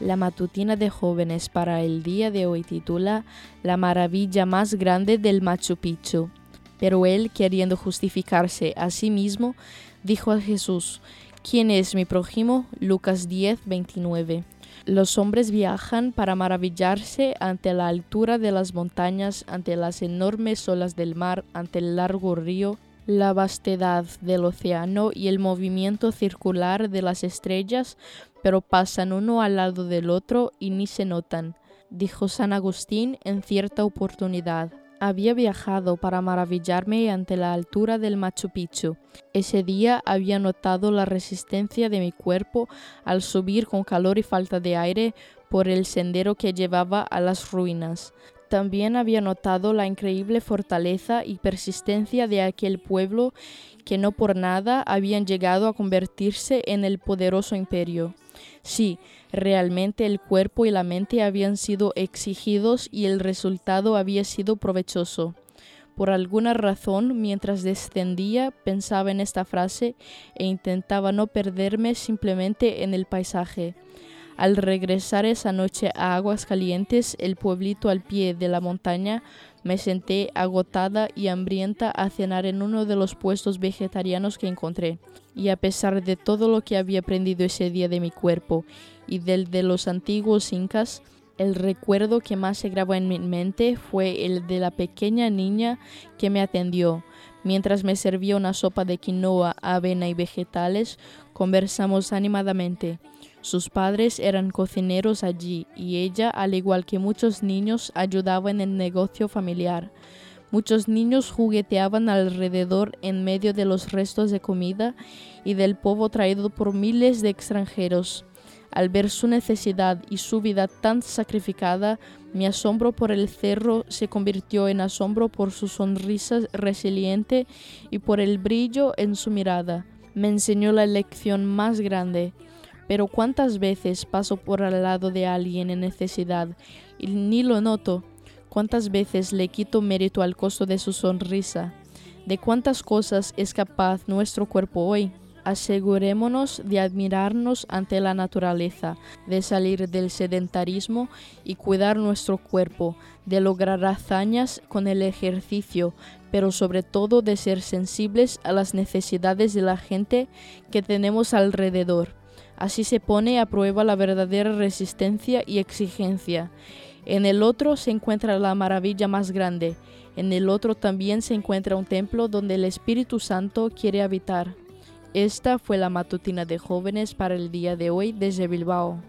La matutina de jóvenes para el día de hoy titula La maravilla más grande del Machu Picchu. Pero él, queriendo justificarse a sí mismo, dijo a Jesús, ¿quién es mi prójimo? Lucas 10, 29. Los hombres viajan para maravillarse ante la altura de las montañas, ante las enormes olas del mar, ante el largo río, la vastedad del océano y el movimiento circular de las estrellas, pero pasan uno al lado del otro y ni se notan, dijo San Agustín en cierta oportunidad. Había viajado para maravillarme ante la altura del Machu Picchu. Ese día había notado la resistencia de mi cuerpo al subir con calor y falta de aire por el sendero que llevaba a las ruinas. También había notado la increíble fortaleza y persistencia de aquel pueblo que no por nada habían llegado a convertirse en el poderoso imperio. Sí, realmente el cuerpo y la mente habían sido exigidos y el resultado había sido provechoso. Por alguna razón, mientras descendía, pensaba en esta frase e intentaba no perderme simplemente en el paisaje. Al regresar esa noche a Aguas Calientes, el pueblito al pie de la montaña, me senté agotada y hambrienta a cenar en uno de los puestos vegetarianos que encontré. Y a pesar de todo lo que había aprendido ese día de mi cuerpo y del de los antiguos incas, el recuerdo que más se grabó en mi mente fue el de la pequeña niña que me atendió. Mientras me servía una sopa de quinoa, avena y vegetales, conversamos animadamente. Sus padres eran cocineros allí y ella, al igual que muchos niños, ayudaba en el negocio familiar. Muchos niños jugueteaban alrededor en medio de los restos de comida y del polvo traído por miles de extranjeros. Al ver su necesidad y su vida tan sacrificada, mi asombro por el cerro se convirtió en asombro por su sonrisa resiliente y por el brillo en su mirada. Me enseñó la lección más grande. Pero cuántas veces paso por al lado de alguien en necesidad y ni lo noto. Cuántas veces le quito mérito al costo de su sonrisa. De cuántas cosas es capaz nuestro cuerpo hoy. Asegurémonos de admirarnos ante la naturaleza, de salir del sedentarismo y cuidar nuestro cuerpo, de lograr hazañas con el ejercicio, pero sobre todo de ser sensibles a las necesidades de la gente que tenemos alrededor. Así se pone a prueba la verdadera resistencia y exigencia. En el otro se encuentra la maravilla más grande. En el otro también se encuentra un templo donde el Espíritu Santo quiere habitar. Esta fue la matutina de jóvenes para el día de hoy desde Bilbao.